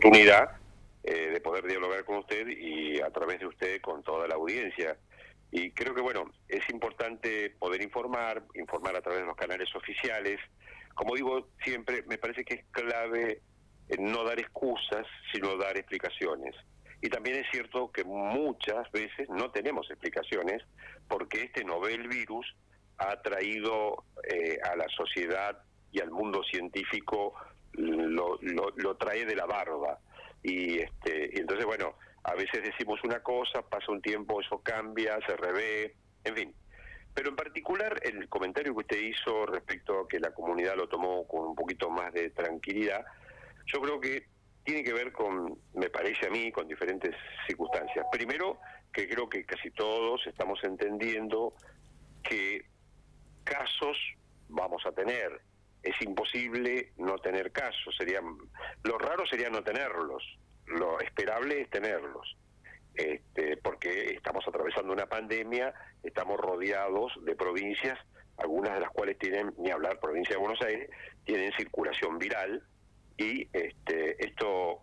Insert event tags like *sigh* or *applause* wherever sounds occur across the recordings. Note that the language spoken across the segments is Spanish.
oportunidad eh, de poder dialogar con usted y a través de usted con toda la audiencia. Y creo que, bueno, es importante poder informar, informar a través de los canales oficiales. Como digo siempre, me parece que es clave eh, no dar excusas, sino dar explicaciones. Y también es cierto que muchas veces no tenemos explicaciones porque este novel virus ha traído eh, a la sociedad y al mundo científico lo, lo, trae de la barba. Y, este, y entonces, bueno, a veces decimos una cosa, pasa un tiempo, eso cambia, se revé, en fin. Pero en particular el comentario que usted hizo respecto a que la comunidad lo tomó con un poquito más de tranquilidad, yo creo que tiene que ver con, me parece a mí, con diferentes circunstancias. Primero, que creo que casi todos estamos entendiendo que casos vamos a tener. Es imposible no tener casos. Sería, lo raro sería no tenerlos. Lo esperable es tenerlos. Este, porque estamos atravesando una pandemia, estamos rodeados de provincias, algunas de las cuales tienen, ni hablar, provincia de Buenos Aires, tienen circulación viral y este, esto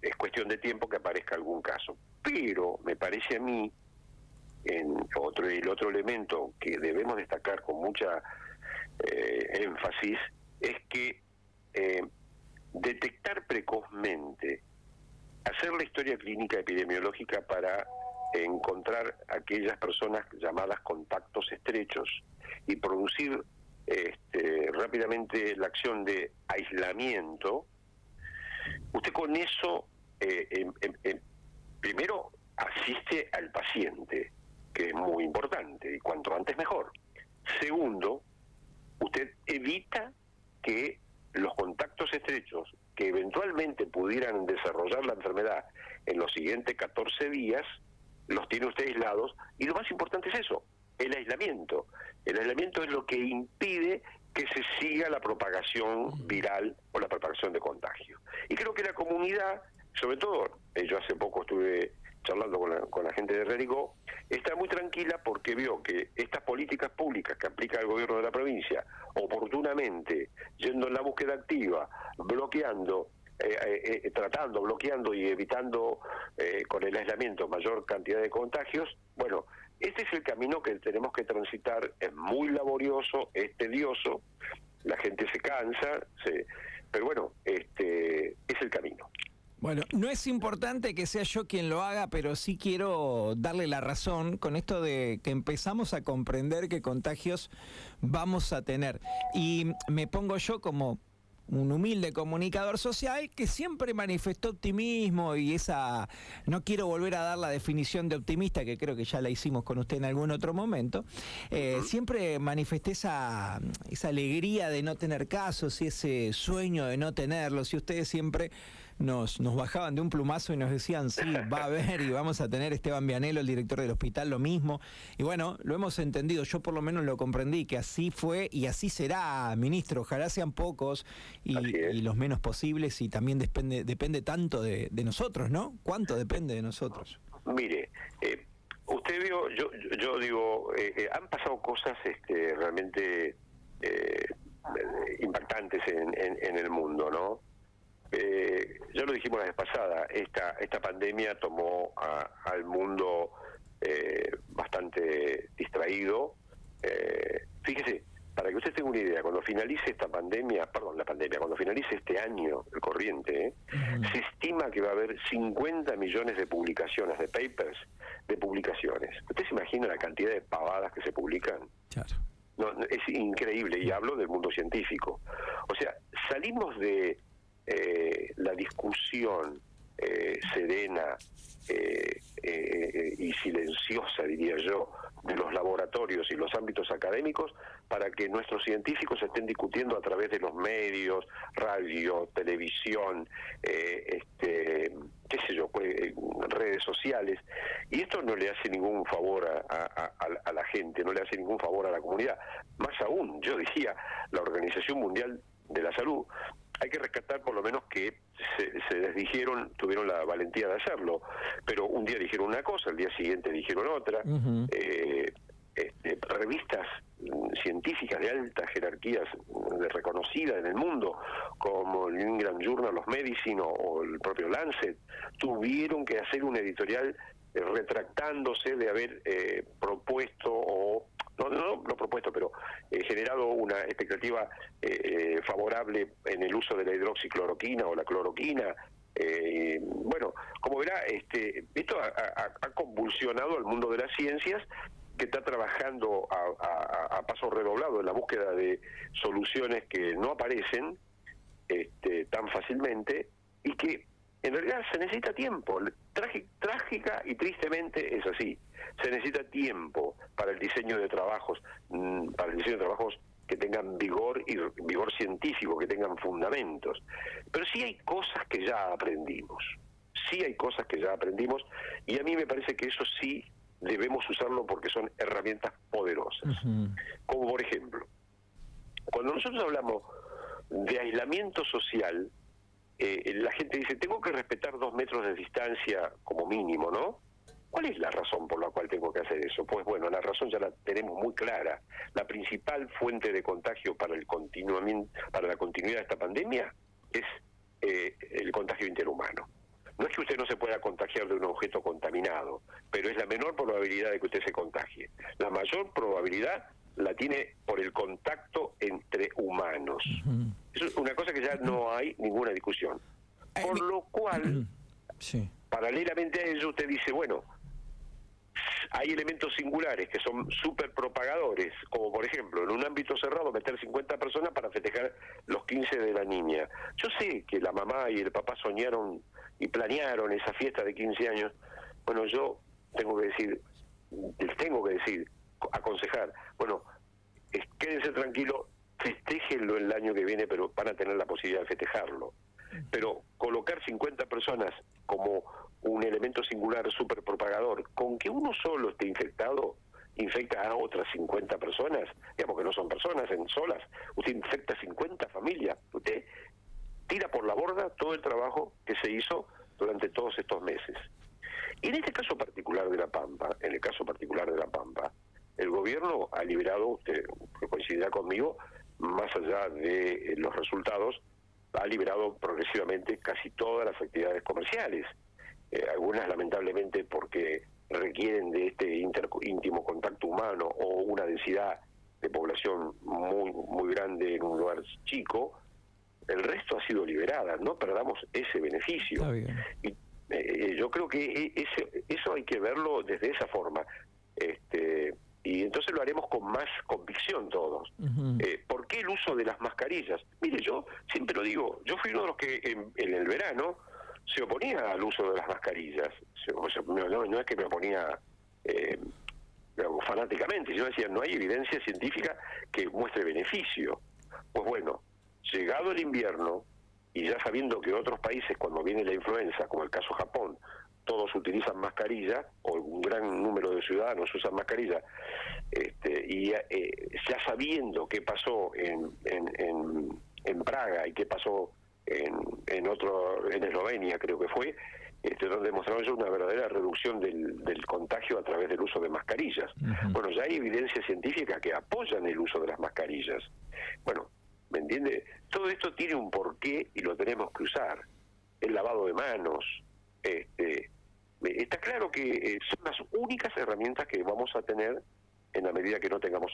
es cuestión de tiempo que aparezca algún caso. Pero me parece a mí, en otro, el otro elemento que debemos destacar con mucha eh, énfasis, es que eh, detectar precozmente, hacer la historia clínica epidemiológica para encontrar aquellas personas llamadas contactos estrechos y producir este, rápidamente la acción de aislamiento, usted con eso, eh, em, em, em, primero, asiste al paciente, que es muy importante, y cuanto antes mejor. Segundo, usted evita que los contactos estrechos que eventualmente pudieran desarrollar la enfermedad en los siguientes 14 días, los tiene usted aislados, y lo más importante es eso, el aislamiento. El aislamiento es lo que impide que se siga la propagación viral o la propagación de contagio. Y creo que la comunidad, sobre todo, eh, yo hace poco estuve charlando con la, con la gente de Renigo, está muy tranquila porque vio que estas políticas públicas que aplica el gobierno de la provincia, oportunamente, yendo en la búsqueda activa, bloqueando eh, eh, eh, tratando, bloqueando y evitando con el aislamiento mayor cantidad de contagios, bueno, este es el camino que tenemos que transitar, es muy laborioso, es tedioso, la gente se cansa, se, pero bueno, este es el camino. Bueno, no es importante que sea yo quien lo haga, pero sí quiero darle la razón con esto de que empezamos a comprender qué contagios vamos a tener. Y me pongo yo como un humilde comunicador social que siempre manifestó optimismo y esa, no quiero volver a dar la definición de optimista, que creo que ya la hicimos con usted en algún otro momento, eh, siempre manifesté esa, esa alegría de no tener casos y ese sueño de no tenerlos y ustedes siempre nos, nos bajaban de un plumazo y nos decían, sí, va a haber y vamos a tener Esteban Vianelo, el director del hospital, lo mismo. Y bueno, lo hemos entendido, yo por lo menos lo comprendí, que así fue y así será, ministro. Ojalá sean pocos y, los menos posibles y también depende, depende tanto de, nosotros, ¿no? ¿Cuánto depende de nosotros? Mire, eh, usted vio, yo, yo digo, eh, eh, han pasado cosas este, realmente impactantes en, en el mundo, ¿no? Eh, ya lo dijimos la vez pasada, esta, esta pandemia tomó al mundo eh, bastante distraído. Eh, fíjese, para que usted tenga una idea, cuando finalice esta pandemia, perdón, la pandemia, cuando finalice este año, el corriente, ¿eh? se estima que va a haber 50 millones de publicaciones, de papers, de publicaciones. ¿Usted se imagina la cantidad de pavadas que se publican? No, es increíble, y hablo del mundo científico. O sea, salimos de eh, la discusión eh, serena eh, y silenciosa, diría yo, de los laboratorios y los ámbitos académicos para que nuestros científicos estén discutiendo a través de los medios, radio, televisión, este, qué sé yo, pues, redes sociales. Y esto no le hace ningún favor a, a la gente, no le hace ningún favor a la comunidad. Más aún, yo diría, la Organización Mundial de la Salud hay que rescatar por lo menos que se, les dijeron, tuvieron la valentía de hacerlo, pero un día dijeron una cosa, el día siguiente dijeron otra. Eh, este, revistas científicas de altas jerarquías de reconocida en el mundo, como el England Journal of Medicine o, el propio Lancet, tuvieron que hacer un editorial retractándose de haber eh, propuesto o no, no, no propuesto, pero eh, generado una expectativa favorable en el uso de la hidroxicloroquina o la cloroquina. bueno, como verá, este, esto ha, convulsionado al mundo de las ciencias que está trabajando a, paso redoblado en la búsqueda de soluciones que no aparecen este, tan fácilmente y que en realidad se necesita tiempo. trágica y tristemente es así. Se necesita tiempo para el diseño de trabajos, mm, para el diseño de trabajos que tengan vigor y vigor científico, que tengan fundamentos. Pero sí hay cosas que ya aprendimos. Sí hay cosas que ya aprendimos y a mí me parece que eso sí debemos usarlo porque son herramientas poderosas. Como por ejemplo, cuando nosotros hablamos de aislamiento social, eh, la gente dice, tengo que respetar dos metros de distancia como mínimo, ¿no? ¿Cuál es la razón por la cual tengo que hacer eso? Pues bueno, la razón ya la tenemos muy clara. La principal fuente de contagio para el para la continuidad de esta pandemia es eh, el contagio interhumano. No es que usted no se pueda contagiar de un objeto contaminado, pero es la menor probabilidad de que usted se contagie. La mayor probabilidad la tiene por el contacto entre humanos. Es una cosa que ya no hay ninguna discusión. Eh, por lo cual, paralelamente a ello, usted dice, bueno, hay elementos singulares que son súper propagadores, como por ejemplo en un ámbito cerrado meter 50 personas para festejar los 15 de la niña. Yo sé que la mamá y el papá soñaron y planearon esa fiesta de 15 años. Bueno, yo tengo que decir, les tengo que decir, aconsejar, bueno, quédense tranquilos, festéjenlo el año que viene, pero van a tener la posibilidad de festejarlo. Pero colocar 50 personas como un elemento singular super propagador, con que uno solo esté infectado, infecta a otras 50 personas, digamos que no son personas en solas, usted infecta 50 familias, usted tira por la borda todo el trabajo que se hizo durante todos estos meses. Y en este caso particular de La Pampa, en el caso particular de La Pampa, el gobierno ha liberado, usted coincidirá conmigo, más allá de eh, los resultados, ha liberado progresivamente casi todas las actividades comerciales. Eh, algunas lamentablemente porque requieren de este íntimo contacto humano o una densidad de población muy muy grande en un lugar chico, el resto ha sido liberada, no perdamos ese beneficio. Y eh, yo creo que e, ese, eso hay que verlo desde esa forma. Este, y entonces lo haremos con más convicción todos. Eh, ¿Por qué el uso de las mascarillas? Mire, yo siempre lo digo, yo fui uno de los que en, el verano se oponía al uso de las mascarillas. no, es que me oponía eh, fanáticamente, yo decía, no hay evidencia científica que muestre beneficio. Pues bueno, llegado el invierno, y ya sabiendo que otros países cuando viene la influenza, como el caso Japón, todos utilizan mascarilla, o un gran número de ciudadanos usan mascarilla, este, y eh, ya sabiendo qué pasó en, en, en, Praga y qué pasó en, en otro en Eslovenia creo que fue, este, donde demostraron una verdadera reducción del, del, contagio a través del uso de mascarillas. Bueno, ya hay evidencia científica que apoyan el uso de las mascarillas. Bueno, ¿me entiende? Todo esto tiene un porqué y lo tenemos que usar. El lavado de manos, este, está claro que eh, son las únicas herramientas que vamos a tener en la medida que no tengamos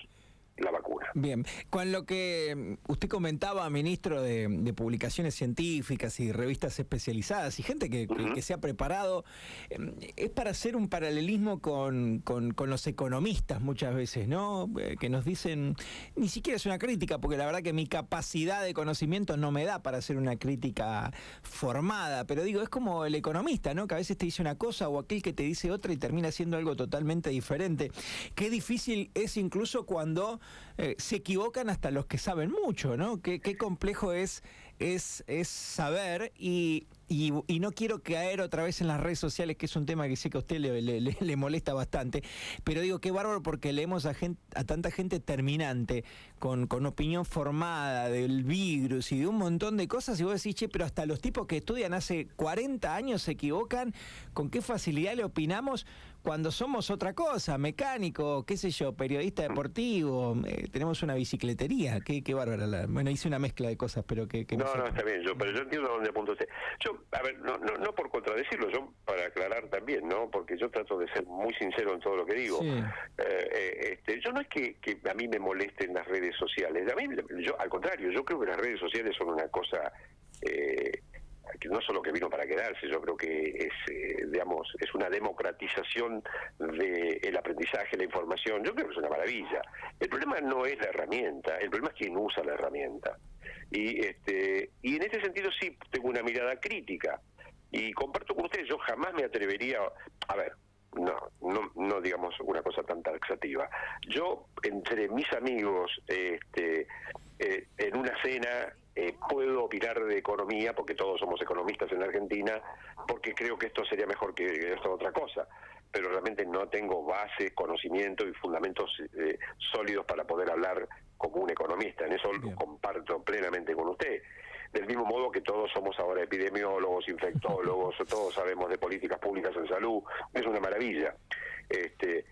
la vacuna. Bien, con lo que mm, usted comentaba, ministro, de, publicaciones científicas y revistas especializadas y gente que, se ha preparado, em, es para hacer un paralelismo con, con, los economistas muchas veces, ¿no? Eh, que nos dicen, ni siquiera es una crítica, porque la verdad que mi capacidad de conocimiento no me da para hacer una crítica formada, pero digo, es como el economista, ¿no? Que a veces te dice una cosa o aquel que te dice otra y termina siendo algo totalmente diferente. Qué difícil es incluso cuando eh, se equivocan hasta los que saben mucho, ¿no? Qué, complejo es, es, es saber y, y, no quiero caer otra vez en las redes sociales, que es un tema que sé que a usted le, le, molesta bastante, pero digo qué bárbaro porque leemos a, gente, a tanta gente terminante, con, con opinión formada del virus y de un montón de cosas, y vos decís, che, pero hasta los tipos que estudian hace 40 años se equivocan, ¿con qué facilidad le opinamos? cuando somos otra cosa, mecánico, qué sé yo, periodista deportivo, eh, tenemos una bicicletería, qué, qué bárbara. bueno, hice una mezcla de cosas, pero que... no, no, está bien, yo, pero yo entiendo dónde apunta usted. Yo, a ver, no, no, no por contradecirlo, yo para aclarar también, ¿no? Porque yo trato de ser muy sincero en todo lo que digo. Eh, eh, este, yo no es que, que a mí me molesten las redes sociales, a mí, yo, al contrario, yo creo que las redes sociales son una cosa... Eh, que no solo que vino para quedarse, yo creo que es, eh, digamos, es una democratización del aprendizaje, la información, yo creo que es una maravilla. El problema no es la herramienta, el problema es quien usa la herramienta. Y, este, y en este sentido sí tengo una mirada crítica. Y comparto con ustedes, yo jamás me atrevería, a ver, no, no, no digamos una cosa tan taxativa. Yo, entre mis amigos, este, eh, en una cena eh, puedo opinar de economía, porque todos somos economistas en Argentina, porque creo que esto sería mejor que esto otra cosa, pero realmente no tengo base, conocimiento y fundamentos eh, sólidos para poder hablar como un economista. En eso lo comparto plenamente con usted. Del mismo modo que todos somos ahora epidemiólogos, infectólogos, *laughs* todos sabemos de políticas públicas en salud, es una maravilla. Este,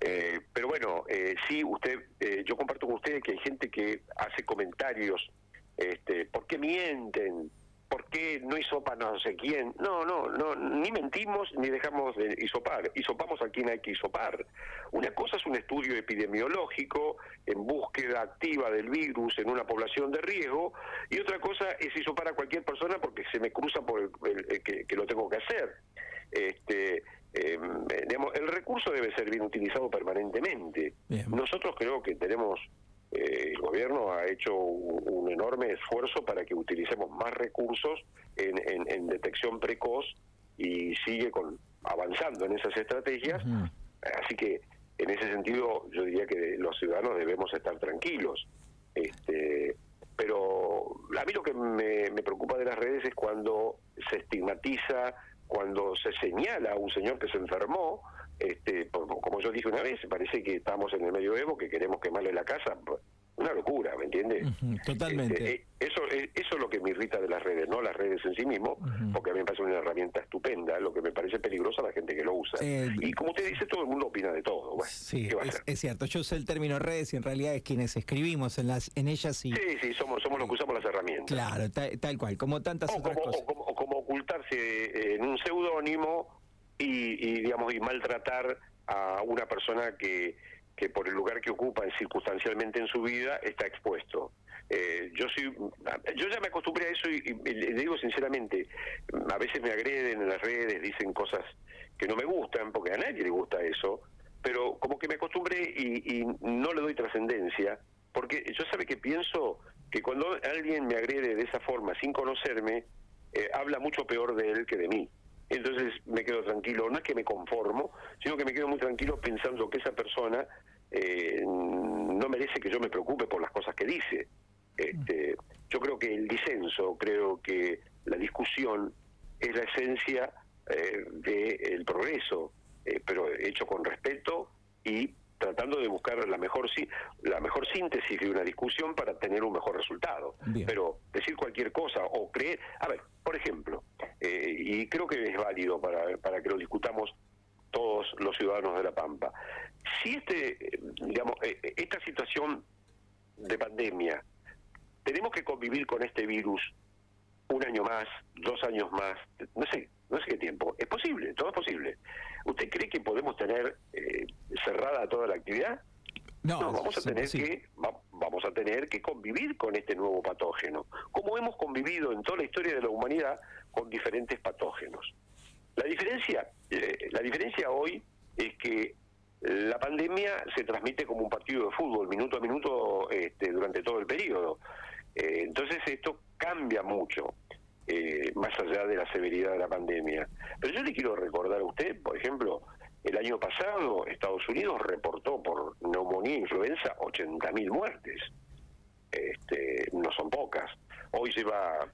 eh, pero bueno, sí, usted, yo comparto con usted que hay gente que hace comentarios este, ¿por qué mienten? ¿Por qué no hisopan no sé quién? No, no, no, ni mentimos ni dejamos de hisopar. Hisopamos a quien hay que hisopar. Una cosa es un estudio epidemiológico en búsqueda activa del virus en una población de riesgo y otra cosa es hisopar a cualquier persona porque se me cruza por el, que, lo tengo que hacer. Este, em, el recurso debe ser bien utilizado permanentemente. Nosotros creo que tenemos eh, el gobierno ha hecho un, enorme esfuerzo para que utilicemos más recursos en, detección precoz y sigue con avanzando en esas estrategias. Así que en ese sentido yo diría que los ciudadanos debemos estar tranquilos. Este, pero a mí lo que me, me preocupa de las redes es cuando se estigmatiza, cuando se señala a un señor que se enfermó, este, como yo dije una vez, parece que estamos en el medioevo, que queremos quemarle la casa. Una locura, ¿me entiendes? totalmente. Este, eh, eso, eh, eso es lo que me irrita de las redes, no las redes en sí mismo, porque a mí me parece una herramienta estupenda, lo que me parece peligroso a la gente que lo usa. Eh, y como usted dice, todo el mundo opina de todo. sí, es, cierto. Yo sé el término redes y en realidad es quienes escribimos en las en ellas y... Sí, sí, somos, somos los que usamos las herramientas. Claro, tal, cual, como tantas otras cosas. O como ocultarse en un seudónimo y, digamos y maltratar a una persona que, que por el lugar que ocupa circunstancialmente en su vida está expuesto. Eh, yo soy, yo ya me acostumbré a eso y, le digo sinceramente, a veces me agreden en las redes, dicen cosas que no me gustan, porque a nadie le gusta eso, pero como que me acostumbré y, no le doy trascendencia, porque yo sabe que pienso que cuando alguien me agrede de esa forma sin conocerme, eh, habla mucho peor de él que de mí. Entonces me quedo tranquilo, no es que me conformo, sino que me quedo muy tranquilo pensando que esa persona eh, no merece que yo me preocupe por las cosas que dice. Este, yo creo que el disenso, creo que la discusión es la esencia eh, del progreso, eh, pero hecho con respeto y tratando de buscar la mejor la mejor síntesis de una discusión para tener un mejor resultado. Pero decir cualquier cosa o creer, a ver, por ejemplo, eh, y creo que es válido para, para que lo discutamos todos los ciudadanos de La Pampa. Si este, digamos, eh, esta situación de pandemia, tenemos que convivir con este virus un año más, dos años más, no sé, no sé qué tiempo. Es posible, todo es posible. ¿Usted cree que podemos tener eh, cerrada toda la actividad? No, vamos a tener que vamos a tener que convivir con este nuevo patógeno, como hemos convivido en toda la historia de la humanidad con diferentes patógenos. La diferencia, eh, la diferencia hoy es que la pandemia se transmite como un partido de fútbol, minuto a minuto, este, durante todo el periodo. Eh, entonces esto cambia mucho. Eh, más allá de la severidad de la pandemia. Pero yo le quiero recordar a usted, por ejemplo, el año pasado Estados Unidos reportó por neumonía e influenza 80.000 muertes. Este, no son pocas. Hoy lleva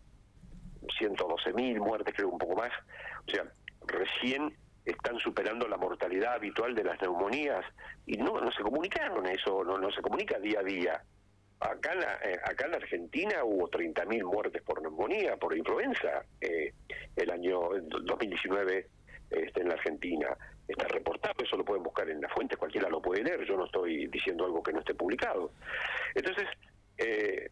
112 mil muertes, creo un poco más. O sea, recién están superando la mortalidad habitual de las neumonías y no, no se comunicaron eso, no, no se comunica día a día. Acá en la, eh, acá en la Argentina hubo 30.000 muertes por neumonía, por influenza, eh, el año 2019 este, en la Argentina. Está reportado, eso lo pueden buscar en la fuente, cualquiera lo puede leer, yo no estoy diciendo algo que no esté publicado. Entonces, eh,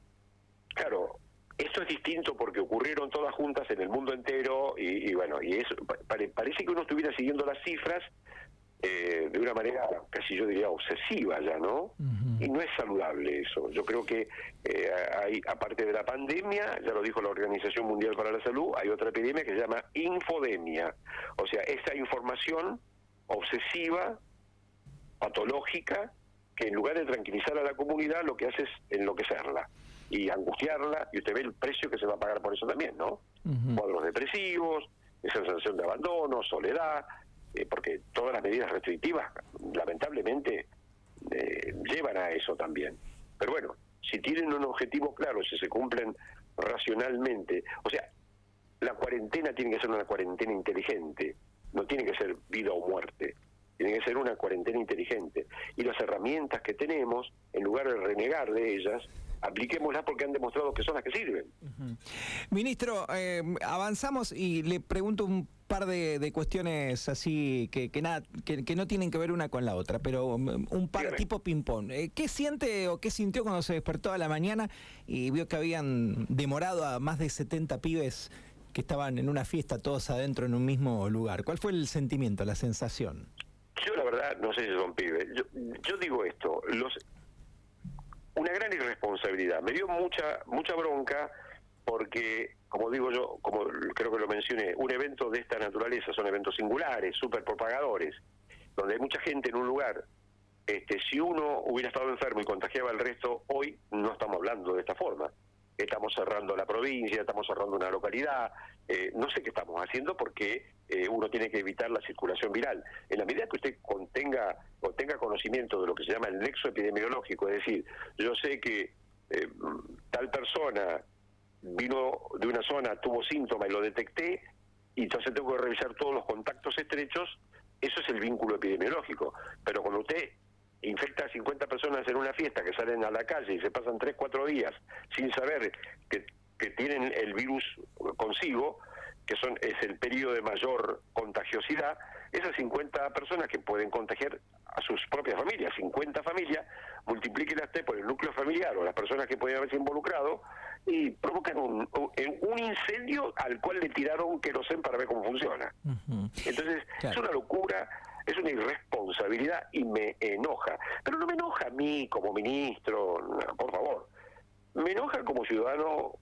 claro, esto es distinto porque ocurrieron todas juntas en el mundo entero y, bueno, y eso parece que uno estuviera siguiendo las cifras eh, de una manera casi yo diría obsesiva ya, ¿no? Y no es saludable eso. Yo creo que eh, hay, aparte de la pandemia, ya lo dijo la Organización Mundial para la Salud, hay otra epidemia que se llama infodemia. O sea, esa información obsesiva, patológica, que en lugar de tranquilizar a la comunidad, lo que hace es enloquecerla y angustiarla, y usted ve el precio que se va a pagar por eso también, ¿no? Cuadros depresivos, esa sensación de abandono, soledad, eh, porque todas las medidas restrictivas, lamentablemente, eh, llevan a eso también. Pero bueno, si tienen un objetivo claro, si se cumplen racionalmente, o sea, la cuarentena tiene que ser una cuarentena inteligente, no tiene que ser vida o muerte, tiene que ser una cuarentena inteligente. Y las herramientas que tenemos, en lugar de renegar de ellas, apliquémoslas porque han demostrado que son las que sirven. Ministro, eh, avanzamos y le pregunto un par de, cuestiones así que, que nada que, no tienen que ver una con la otra, pero um, un par tipo ping-pong. Eh, ¿Qué siente o qué sintió cuando se despertó a la mañana y vio que habían demorado a más de 70 pibes que estaban en una fiesta todos adentro en un mismo lugar? ¿Cuál fue el sentimiento, la sensación? Yo la verdad no sé si son pibes. Yo, yo digo esto, los una gran irresponsabilidad. Me dio mucha mucha bronca porque, como digo yo, como creo que lo mencioné, un evento de esta naturaleza son eventos singulares, súper propagadores, donde hay mucha gente en un lugar. Este, si uno hubiera estado enfermo y contagiaba al resto, hoy no estamos hablando de esta forma. Estamos cerrando la provincia, estamos cerrando una localidad, eh, no sé qué estamos haciendo porque eh, uno tiene que evitar la circulación viral. En la medida que usted contenga o tenga conocimiento de lo que se llama el nexo epidemiológico, es decir, yo sé que eh, tal persona vino de una zona, tuvo síntomas y lo detecté, y entonces tengo que revisar todos los contactos estrechos, eso es el vínculo epidemiológico. Pero cuando usted infecta a 50 personas en una fiesta que salen a la calle y se pasan 3, 4 días sin saber que, que tienen el virus consigo, que son es el periodo de mayor contagiosidad, esas 50 personas que pueden contagiar a sus propias familias, 50 familias, multiplíquelas por el núcleo familiar o las personas que pueden haberse involucrado y provocan un, un incendio al cual le tiraron querosén para ver cómo funciona. Entonces, es una locura, es una irresponsabilidad y me enoja. Pero no me enoja a mí como ministro, por favor. Me enoja como ciudadano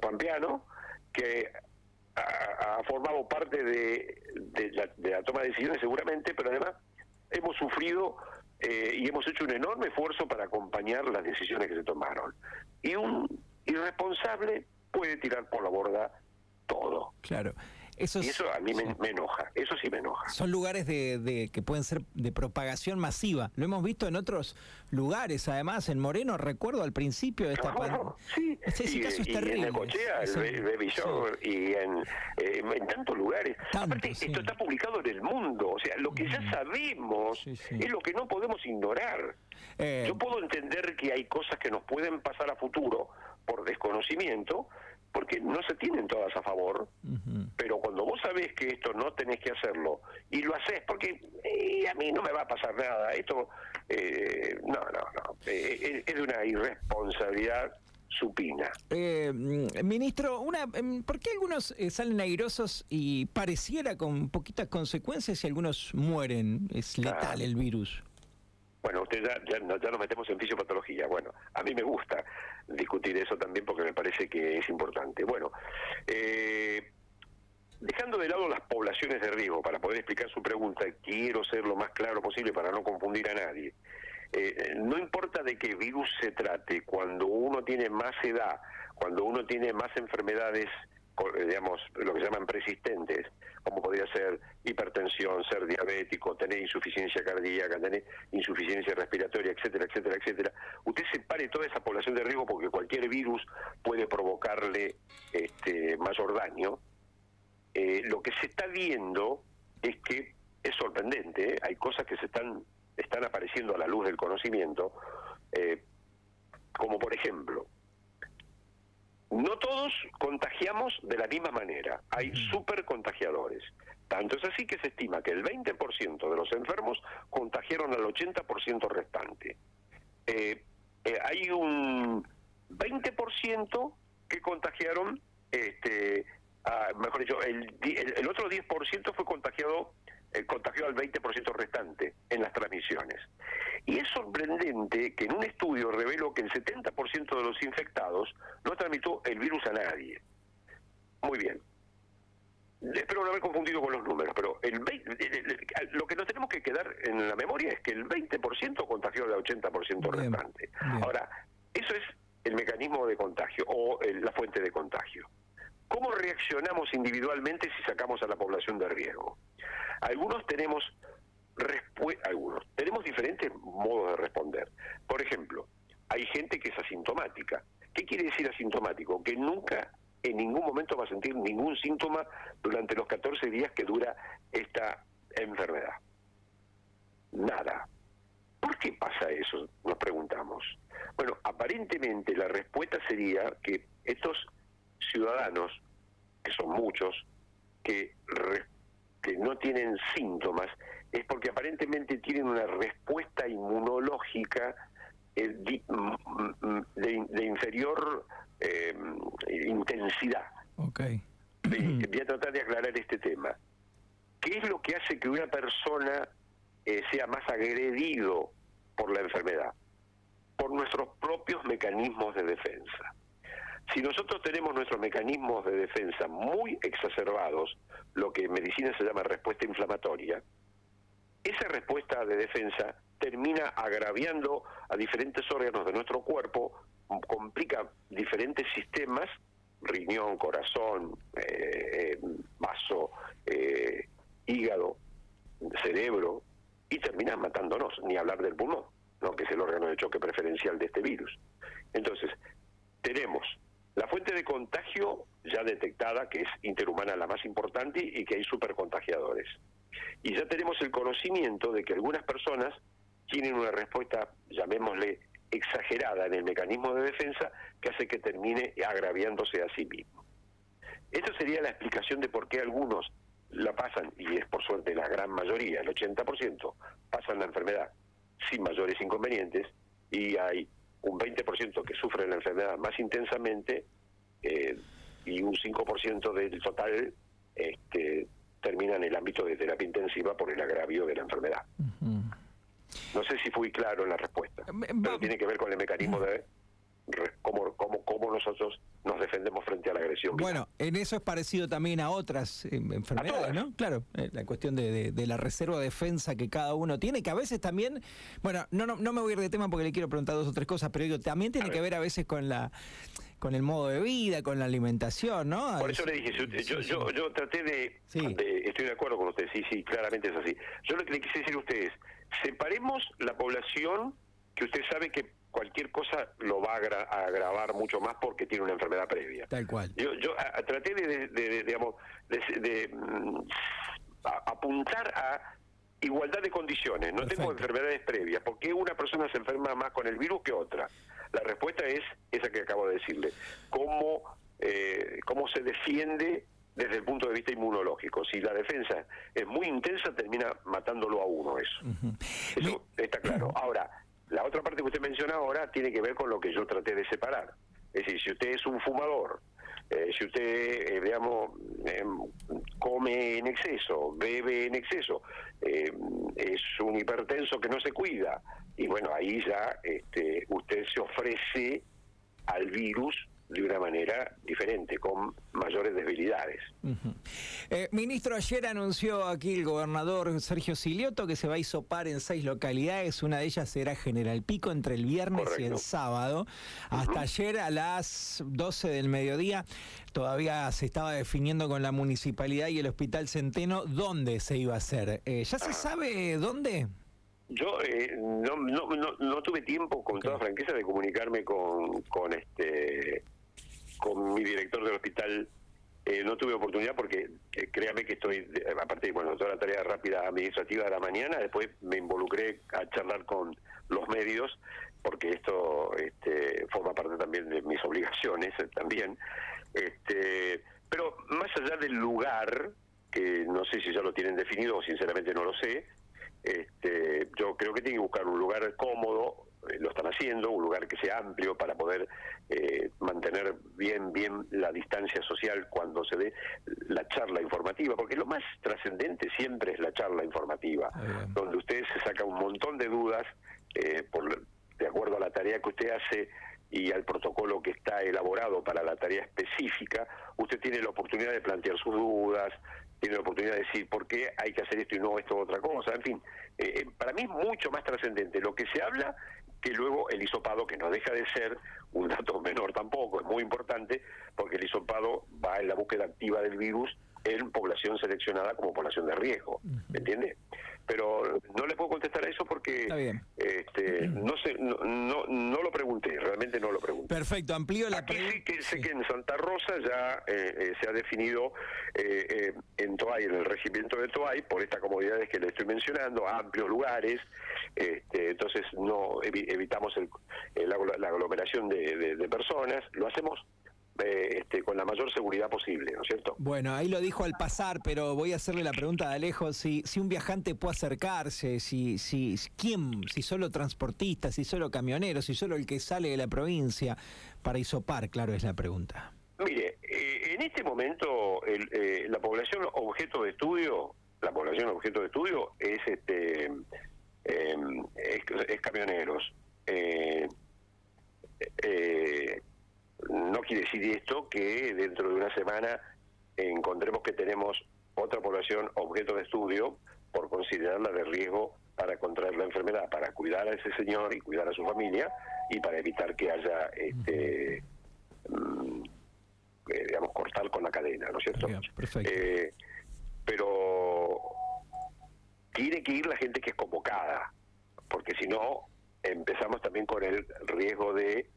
pampeano que ha, formado parte de, de, la, toma de decisiones seguramente, pero además hemos sufrido eh, y hemos hecho un enorme esfuerzo para acompañar las decisiones que se tomaron. Y un irresponsable puede tirar por la borda todo. Claro y eso a mí me, enoja, eso sí me enoja. Son lugares de, que pueden ser de propagación masiva. Lo hemos visto en otros lugares, además, en Moreno, recuerdo al principio de esta pandemia. Sí, ese, y, caso es terrible. en el Baby y en, eh, en, tantos lugares. Aparte, esto está publicado en el mundo, o sea, lo que ya sabemos es lo que no podemos ignorar. Eh, Yo puedo entender que hay cosas que nos pueden pasar a futuro por desconocimiento, porque no se tienen todas a favor, pero cuando vos sabés que esto no tenés que hacerlo y lo haces porque eh, a mí no me va a pasar nada, esto eh, no, no, no, eh, es de una irresponsabilidad supina. ministro, una, em, ¿por qué algunos salen airosos y pareciera con poquitas consecuencias y algunos mueren? Es letal el virus. Bueno, usted ya, ya, nos metemos en fisiopatología. Bueno, a mí me gusta discutir eso también porque me parece que es importante. Bueno, eh, dejando de lado las poblaciones de riesgo, para poder explicar su pregunta, quiero ser lo más claro posible para no confundir a nadie. Eh, no importa de qué virus se trate, cuando uno tiene más edad, cuando uno tiene más enfermedades, digamos, lo que se llaman persistentes, como podría ser hipertensión, ser diabético, tener insuficiencia cardíaca, tener insuficiencia respiratoria, etcétera, etcétera, etcétera. Usted separe toda esa población de riesgo porque cualquier virus puede provocarle este, mayor daño. Eh, lo que se está viendo es que es sorprendente, ¿eh? hay cosas que se están, están apareciendo a la luz del conocimiento, eh, como por ejemplo, no todos contagiamos de la misma manera, hay super contagiadores. Tanto es así que se estima que el 20% de los enfermos contagiaron al 80% restante. Eh, eh, hay un 20% que contagiaron, este, mejor dicho, el, el, otro 10% fue contagiado eh, contagió al 20% restante en las transmisiones. Y es sorprendente que en un estudio reveló que el 70% de los infectados no transmitió el virus a nadie. Muy bien. Espero no haber confundido con los números, pero el lo que nos tenemos que quedar en la memoria es que el 20% contagió al 80% restante. Ahora, eso es el mecanismo de contagio o la fuente de contagio. ¿Cómo reaccionamos individualmente si sacamos a la población de riesgo? Algunos tenemos algunos tenemos diferentes modos de responder. Por ejemplo, hay gente que es asintomática. ¿Qué quiere decir asintomático? Que nunca en ningún momento va a sentir ningún síntoma durante los 14 días que dura esta enfermedad. Nada. ¿Por qué pasa eso? Nos preguntamos. Bueno, aparentemente la respuesta sería que estos ciudadanos, que son muchos, que que no tienen síntomas es porque aparentemente tienen una respuesta inmunológica eh, de, inferior eh, intensidad. Okay. Voy a tratar de aclarar este tema. ¿Qué es lo que hace que una persona eh, sea más agredido por la enfermedad? Por nuestros propios mecanismos de defensa. Si nosotros tenemos nuestros mecanismos de defensa muy exacerbados, lo que en medicina se llama respuesta inflamatoria, esa respuesta de defensa termina agraviando a diferentes órganos de nuestro cuerpo, complica diferentes sistemas, riñón, corazón, eh, vaso, eh, hígado, cerebro, y termina matándonos, ni hablar del pulmón, ¿no? que es el órgano de choque preferencial de este virus. Entonces, tenemos la fuente de contagio ya detectada, que es interhumana la más importante y que hay supercontagiadores. Y ya tenemos el conocimiento de que algunas personas tienen una respuesta, llamémosle, exagerada en el mecanismo de defensa que hace que termine agraviándose a sí mismo. Esta sería la explicación de por qué algunos la pasan, y es por suerte la gran mayoría, el 80%, pasan la enfermedad sin mayores inconvenientes, y hay un 20% que sufre la enfermedad más intensamente eh, y un 5% del total este, termina en el ámbito de terapia intensiva por el agravio de la enfermedad. No sé si fui claro en la respuesta, pero tiene que ver con el mecanismo de cómo, cómo, cómo nosotros nos defendemos frente a la agresión. Bueno, en eso es parecido también a otras eh, enfermedades, ¿no? Claro, eh, la cuestión de, la reserva de defensa que cada uno tiene, que a veces también, bueno, no, no, no me voy a ir de tema porque le quiero preguntar dos o tres cosas, pero digo, también tiene que ver a veces con la con el modo de vida, con la alimentación, ¿no? Por eso le dije, yo, yo, yo, traté de, de, Estoy de acuerdo con usted, sí, sí, claramente es así. Yo lo que le quise decir a ustedes, separemos la población que usted sabe que cualquier cosa lo va a, agravar mucho más porque tiene una enfermedad previa. Tal cual. Yo, yo traté de, digamos, de, mm, apuntar a igualdad de condiciones. No tengo enfermedades previas. ¿Por qué una persona se enferma más con el virus que otra? La respuesta es esa que acabo de decirle. ¿Cómo, eh, cómo se defiende desde el punto de vista inmunológico. Si la defensa es muy intensa, termina matándolo a uno eso. Eso está claro. Ahora, la otra parte que usted menciona ahora tiene que ver con lo que yo traté de separar. Es decir, si usted es un fumador, eh, si usted, eh, digamos, em, come en exceso, bebe en exceso, em, es un hipertenso que no se cuida, y bueno, ahí ya este, usted se ofrece al virus de una manera diferente, con mayores debilidades. Eh, ministro, ayer anunció aquí el gobernador Sergio Silioto que se va a isopar en seis localidades, una de ellas será General Pico entre el viernes y el sábado. Hasta ayer a las 12 del mediodía todavía se estaba definiendo con la municipalidad y el Hospital Centeno dónde se iba a hacer. Eh, ¿Ya se ah. sabe dónde? Yo eh, no, no, no, tuve tiempo, con toda franqueza, de comunicarme con, con este con mi director del hospital. Eh, no tuve oportunidad porque eh, créame que estoy, aparte de bueno, toda la tarea rápida administrativa de la mañana, después me involucré a charlar con los medios, porque esto este, forma parte también de mis obligaciones también. Este, pero más allá del lugar, que no sé si ya lo tienen definido o sinceramente no lo sé, este, yo creo que tiene que buscar un lugar cómodo, eh, lo están haciendo, un lugar que sea amplio para poder eh, mantener bien bien la distancia social cuando se dé la charla informativa, porque lo más trascendente siempre es la charla informativa, donde usted se saca un montón de dudas eh, por, de acuerdo a la tarea que usted hace y al protocolo que está elaborado para la tarea específica, usted tiene la oportunidad de plantear sus dudas, tiene la oportunidad de decir por qué hay que hacer esto y no esto otra cosa. En fin, eh, eh, para mí es mucho más trascendente. Lo que se habla que luego el hisopado, que no deja de ser un dato *laughs* menor tampoco, es muy importante, porque el hisopado va en la búsqueda activa del virus en población seleccionada como población de riesgo, ¿me entiende? Pero no le puedo contestar a eso porque este, no, sé, no, no, lo pregunté, realmente no lo pregunté. Perfecto, amplío la pregunta. Sí que sé que en Santa Rosa ya eh, eh, se ha definido eh, en Toay, en el regimiento de Toay, por estas comodidades que le estoy mencionando, amplios lugares, este, entonces no evitamos el, la, aglomeración de, de personas, lo hacemos eh, este, con la mayor seguridad posible, ¿no es cierto? Bueno, ahí lo dijo al pasar, pero voy a hacerle la pregunta de Alejo, si, si un viajante puede acercarse, si, si, quién, si solo transportistas, si solo camioneros, si solo el que sale de la provincia, para isopar, claro, es la pregunta. Mire, eh, en este momento eh, la población objeto de estudio, la población objeto de estudio es este es, camioneros. Eh, no quiere decir esto que dentro de una semana encontremos que tenemos otra población objeto de estudio por considerarla de riesgo para contraer la enfermedad, para cuidar a ese señor y cuidar a su familia y para evitar que haya, este, mm, eh, digamos, cortar con la cadena, ¿no es cierto? Eh, pero tiene que ir la gente que es convocada, porque si no, empezamos también con el riesgo de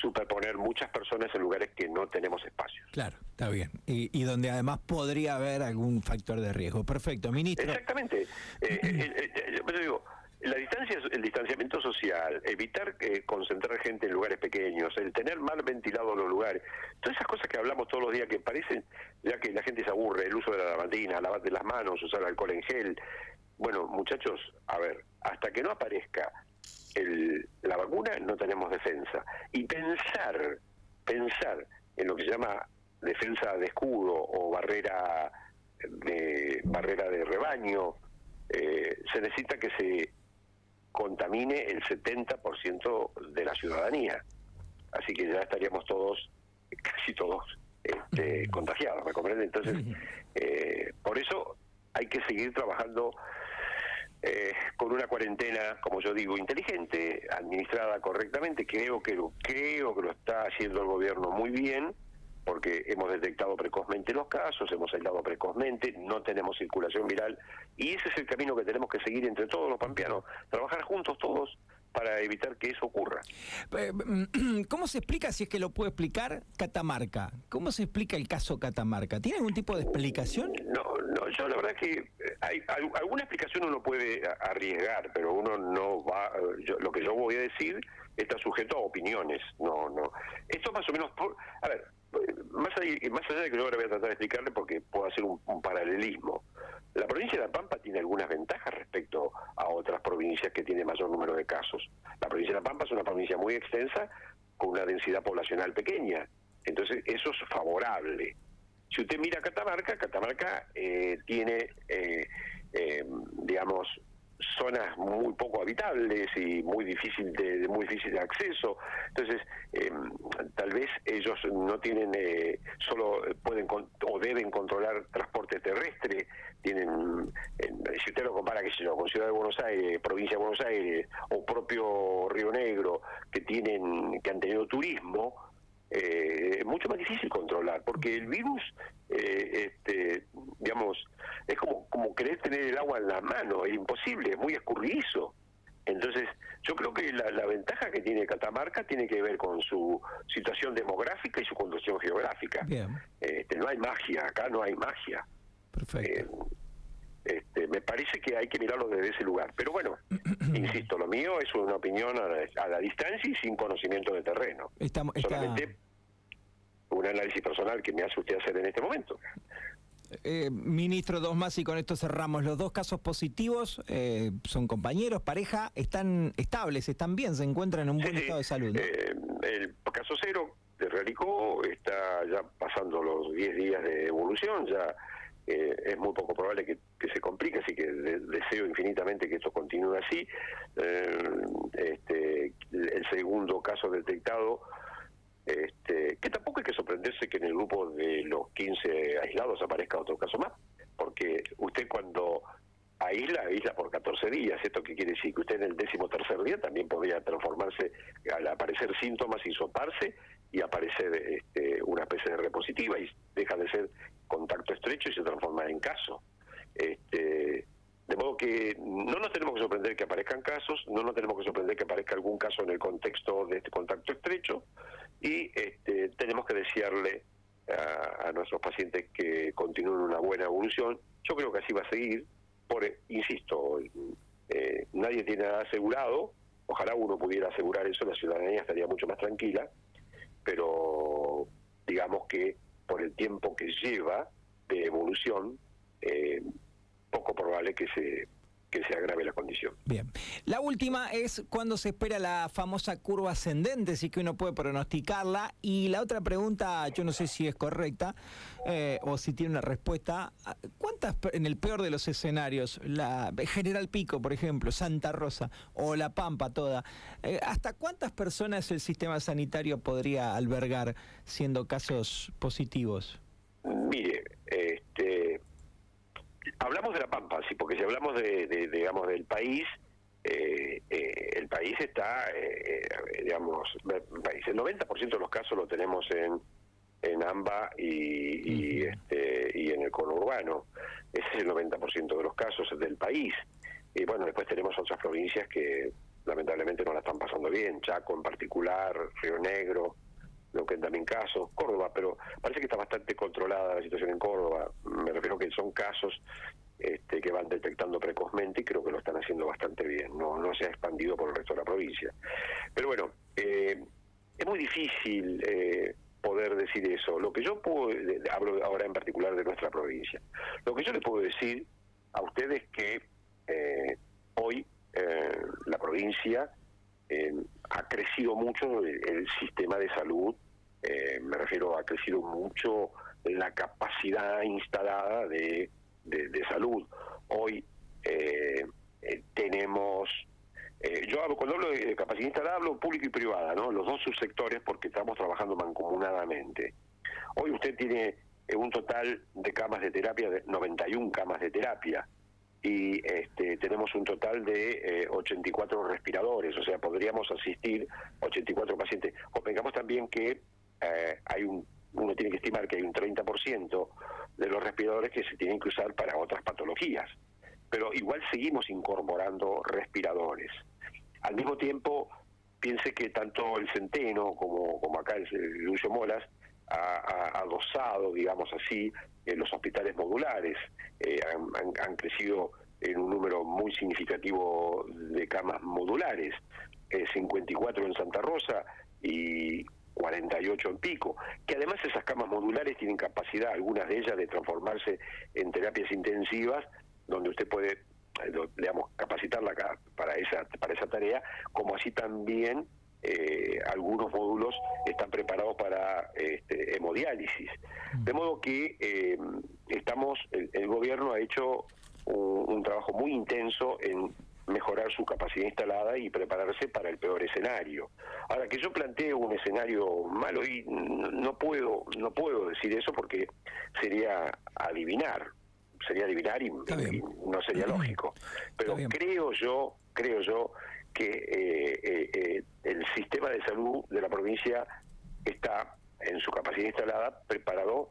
superponer muchas personas en lugares que no tenemos espacio. Claro, está bien. Y, donde además podría haber algún factor de riesgo. Perfecto, ministro. Exactamente. Eh, eh, eh, yo digo, la distancia, el distanciamiento social, evitar concentrar gente en lugares pequeños, el tener mal ventilados los lugares, todas esas cosas que hablamos todos los días que parecen, ya que la gente se aburre, el uso de la lavandina, lavar las manos, usar alcohol en gel. Bueno, muchachos, a ver, hasta que no aparezca la vacuna no tenemos defensa. Y pensar, pensar en lo que se llama defensa de escudo o barrera de barrera de rebaño, eh, se necesita que se contamine el 70% de la ciudadanía. Así que ya estaríamos todos, casi todos, este, *laughs* contagiados, ¿me comprende? Entonces, *laughs* eh, por eso hay que seguir trabajando eh, con una cuarentena, como yo digo, inteligente, administrada correctamente. Creo que lo, creo que lo está haciendo el gobierno muy bien, porque hemos detectado precozmente los casos, hemos aislado precozmente, no tenemos circulación viral, y ese es el camino que tenemos que seguir entre todos los pampeanos, trabajar juntos todos para evitar que eso ocurra. Eh, mm, *clears throat* ¿Cómo se explica, si es que lo puede explicar, Catamarca? ¿Cómo se explica el caso Catamarca? ¿Tiene algún tipo de explicación? No, no, yo la verdad que eh, hay, alguna explicación uno puede arriesgar, pero uno no va, lo que yo voy a decir está sujeto a opiniones, no, no. Esto más o menos, a ver, más allá, más allá de que yo ahora voy a tratar de explicarle porque puedo hacer un, paralelismo. La provincia de La Pampa tiene algunas ventajas respecto a otras provincias que tienen mayor número de casos. La provincia de La Pampa es una provincia muy extensa con una densidad poblacional pequeña. Entonces, eso es favorable. Si usted mira Catamarca, Catamarca eh, tiene, eh, eh, digamos, zonas muy poco habitables y muy difícil de, muy difícil de acceso. Entonces em, tal vez ellos no tienen eh, solo pueden o deben controlar transporte terrestre. Tienen si usted lo compara yo con Ciudad de Buenos Aires provincia de Buenos Aires o propio Río Negro que tienen que han tenido turismo eh, mucho más difícil controlar, porque el virus, eh, este, digamos, es como, como querer tener el agua en la mano, es imposible, es muy escurridizo. Entonces, yo creo que la, ventaja que tiene Catamarca tiene que ver con su situación demográfica y su condición geográfica. Este, no hay magia, acá no hay magia. Perfecto. Eh, este, me parece que hay que mirarlo desde ese lugar. Pero bueno, *clears throat* insisto, lo mío es una opinión a la, distancia y sin conocimiento de terreno. Estamos, Solamente un análisis personal que me hace usted hacer en este momento. Eh, ministro, dos más y con esto cerramos. Los dos casos positivos eh, son compañeros, pareja, están estables, están bien, se encuentran en un buen estado de salud. Eh, el caso cero de Realicó está ya pasando los 10 días de evolución, ya es muy poco probable que, se complique, así que deseo infinitamente que esto continúe así. este, el segundo caso detectado este, que tampoco hay que sorprenderse que en el grupo de los 15 aislados aparezca otro caso más, porque usted cuando aísla, aísla por 14 días. ¿Esto qué quiere decir? Que usted en el décimo tercer día también podría transformarse, al aparecer síntomas, y soparse y aparecer este, una especie de repositiva y deja de ser contacto estrecho y se transforma en caso. Este, de modo que no nos tenemos que sorprender que aparezcan casos, no nos tenemos que sorprender que aparezca algún caso en el contexto de este contacto estrecho, y este, tenemos que desearle a, nuestros pacientes que continúen una buena evolución. Yo creo que así va a seguir, por, insisto, eh, nadie tiene nada asegurado, ojalá uno pudiera asegurar eso, la ciudadanía estaría mucho más tranquila, pero digamos que por el tiempo que lleva de evolución, eh, poco probable que se que se agrave la condición. Bien. La última es cuando se espera la famosa curva ascendente, si que uno puede pronosticarla. Y la otra pregunta, yo no sé si es correcta eh, o si tiene una respuesta. ¿Cuántas, en el peor de los escenarios, la General Pico, por ejemplo, Santa Rosa o La Pampa toda, eh, ¿hasta cuántas personas el sistema sanitario podría albergar siendo casos positivos? Mire, este Hablamos de la Pampa, sí, porque si hablamos de, digamos, del país, eh, eh, el país está, eh, digamos, el 90% de los casos lo tenemos en, en AMBA y, este, y en el conurbano. Ese es el 90% de los casos del país. Y bueno, después tenemos otras provincias que lamentablemente no la están pasando bien, Chaco en particular, Río Negro, lo que también casos, Córdoba, pero parece que está bastante controlada la situación en Córdoba. Me refiero que son casos este, que van detectando precozmente y creo que lo están haciendo bastante bien. No, no se ha expandido por el resto de la provincia. Pero bueno, eh, es muy difícil eh, poder decir eso. Lo que yo puedo, hablo ahora en particular de nuestra provincia, lo que yo le puedo decir a ustedes es que eh, hoy la provincia eh, ha crecido mucho el, sistema de salud, eh, me refiero, ha crecido mucho la capacidad instalada de, de, salud. Hoy eh, tenemos, yo hablo, cuando hablo de capacidad instalada, hablo público y privada, ¿no? los dos subsectores porque estamos trabajando mancomunadamente. Hoy usted tiene un total de camas de terapia, de 91 camas de terapia y este, tenemos un total de 84 eh, respiradores, o sea, podríamos asistir 84 pacientes. O vengamos también que eh, hay un, uno tiene que estimar que hay un 30% de los respiradores que se tienen que usar para otras patologías, pero igual seguimos incorporando respiradores. Al mismo tiempo, piense que tanto el Centeno como, como acá el, Lucio Molas ha, adosado, digamos así, en los hospitales modulares. Eh, han, crecido en un número muy significativo de camas modulares, 54 en Santa Rosa y 48 en Pico, que además esas camas modulares tienen capacidad, algunas de ellas, de transformarse en terapias intensivas, donde usted puede, eh, digamos, capacitarla para esa, para esa tarea, como así también eh, algunos módulos están preparados para este, hemodiálisis. Mm. De modo que eh, estamos, el, gobierno ha hecho un, trabajo muy intenso en mejorar su capacidad instalada y prepararse para el peor escenario. Ahora que yo planteo un escenario malo y no puedo no puedo decir eso porque sería adivinar, sería adivinar y, no sería lógico. Pero creo yo, creo yo que eh, eh, eh, el sistema de salud de la provincia está en su capacidad instalada preparado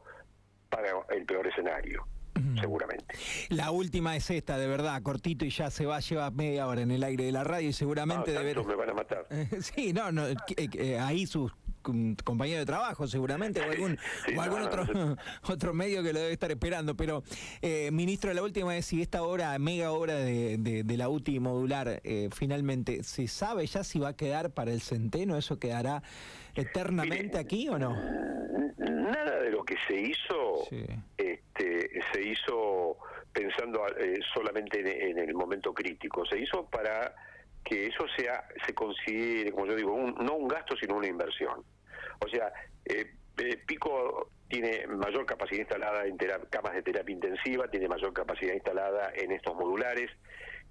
para el peor escenario seguramente. La última es esta, de verdad, cortito y ya se va, lleva media hora en el aire de la radio y seguramente no, me van a matar. *laughs* sí, no, no ahí sus compañero de trabajo seguramente o algún, o algún otro, *laughs* otro medio que lo debe estar esperando. Pero, eh, ministro, la última es si esta obra, mega obra de, de, la UTI modular, eh, finalmente, ¿se sabe ya si va a quedar para el centeno? ¿Eso quedará eternamente aquí o no? Nada de lo que se hizo este, se hizo pensando eh, solamente en, el momento crítico. Se hizo para que eso sea se considere, como yo digo, no un gasto, sino una inversión. O sea, eh, eh, Pico tiene mayor capacidad instalada en camas de terapia intensiva, tiene mayor capacidad instalada en estos modulares.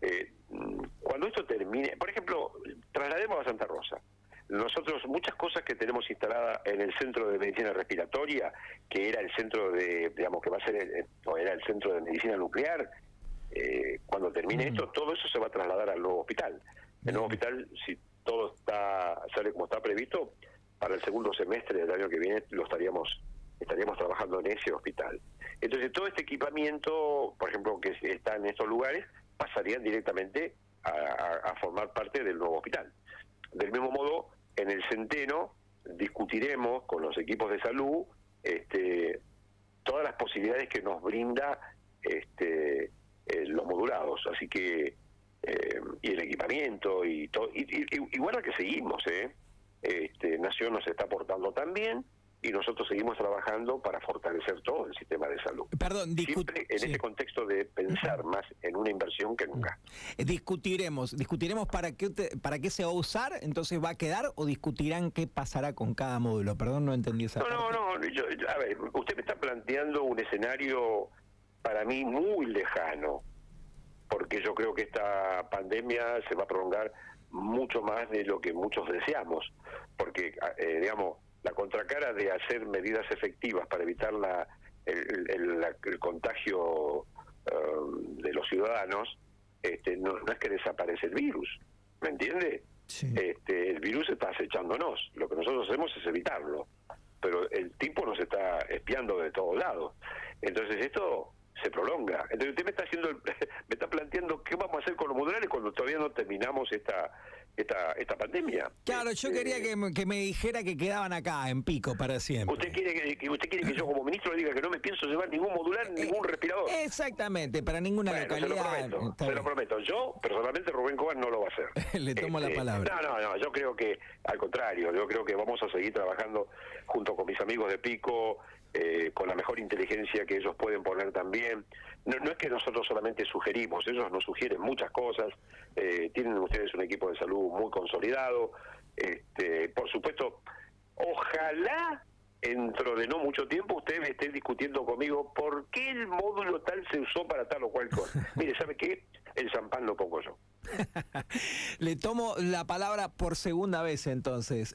Eh, cuando esto termine, por ejemplo, traslademos a Santa Rosa. Nosotros, muchas cosas que tenemos instaladas en el centro de medicina respiratoria, que era el centro de, digamos, que va a ser, o era el centro de medicina nuclear, cuando termine esto, todo eso se va a trasladar al nuevo hospital. El nuevo hospital, si todo está sale como está previsto, para el segundo semestre del año que viene lo estaríamos estaríamos trabajando en ese hospital. Entonces todo este equipamiento, por ejemplo, que está en estos lugares, pasarían directamente a, formar parte del nuevo hospital. Del mismo modo, en el Centeno discutiremos con los equipos de salud este, todas las posibilidades que nos brinda este, eh, los modulados. Así que, eh, y el equipamiento y todo. Y, y, que seguimos, ¿eh? Este, Nación nos está aportando también y nosotros seguimos trabajando para fortalecer todo el sistema de salud. Perdón, Siempre en este contexto de pensar más en una inversión que nunca. Eh, discutiremos, discutiremos para qué para qué se va a usar, entonces va a quedar o discutirán qué pasará con cada módulo. Perdón, no entendí esa. No, no, no. a ver, usted me está planteando un escenario para mí muy lejano, porque yo creo que esta pandemia se va a prolongar mucho más de lo que muchos deseamos, porque, eh, digamos, la contracara de hacer medidas efectivas para evitar la, el, contagio um, de los ciudadanos, este, no, es que desaparece el virus, ¿me entiende? Este, el virus está acechándonos, lo que nosotros hacemos es evitarlo, pero el tipo nos está espiando de todos lados. Entonces esto se prolonga. Entonces usted me está haciendo, *laughs* me está planteando qué vamos a hacer con los modulares cuando todavía no terminamos esta esta, esta pandemia. Claro, yo quería este, que, que, me dijera que quedaban acá, en pico, para siempre. ¿Usted quiere que, usted quiere que yo como ministro le diga que no me pienso llevar ningún modular, eh, ningún respirador? Exactamente, para ninguna localidad. Se lo prometo, se lo prometo. Yo, personalmente, Rubén Cobas no lo va a hacer. *laughs* le tomo la este, palabra. No, no, no, yo creo que, al contrario, yo creo que vamos a seguir trabajando junto con mis amigos de Pico, eh, con la mejor inteligencia que ellos pueden poner también. No, es que nosotros solamente sugerimos, ellos nos sugieren muchas cosas, eh, tienen ustedes un equipo de salud muy consolidado, este, por supuesto, ojalá dentro de no mucho tiempo usted me esté discutiendo conmigo por qué el módulo tal se usó para tal o cual cosa. *laughs* Mire, ¿sabe qué? El champán lo pongo yo. *laughs* Le tomo la palabra por segunda vez entonces.